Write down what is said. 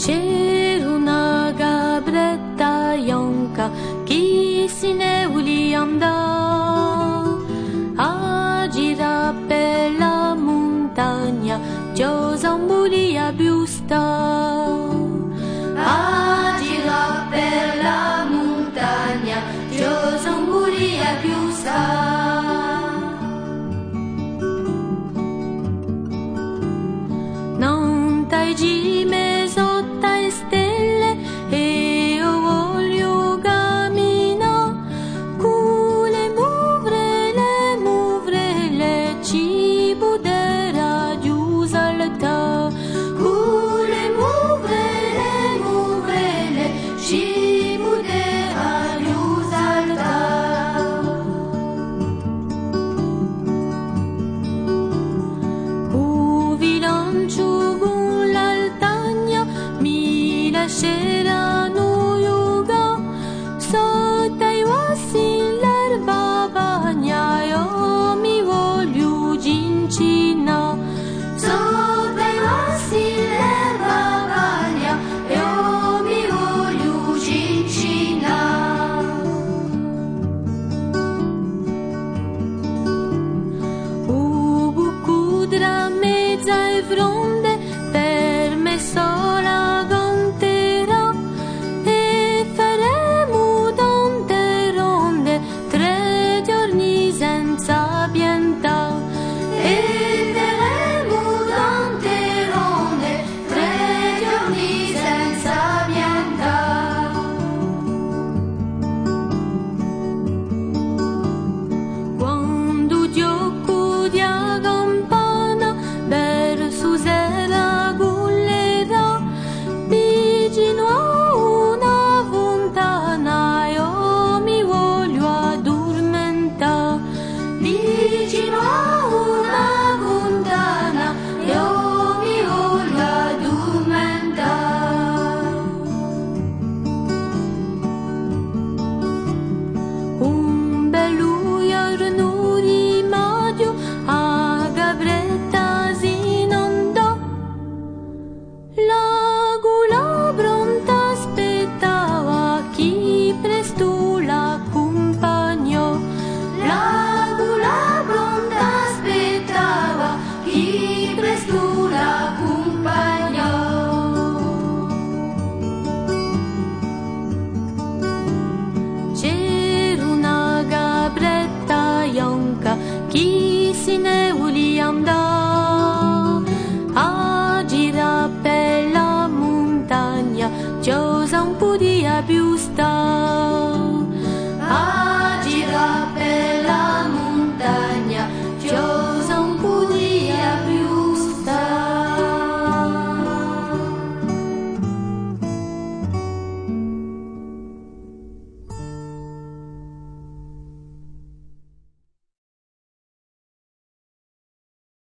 c'è una gabretta ionca chi se ne vuole andare 是。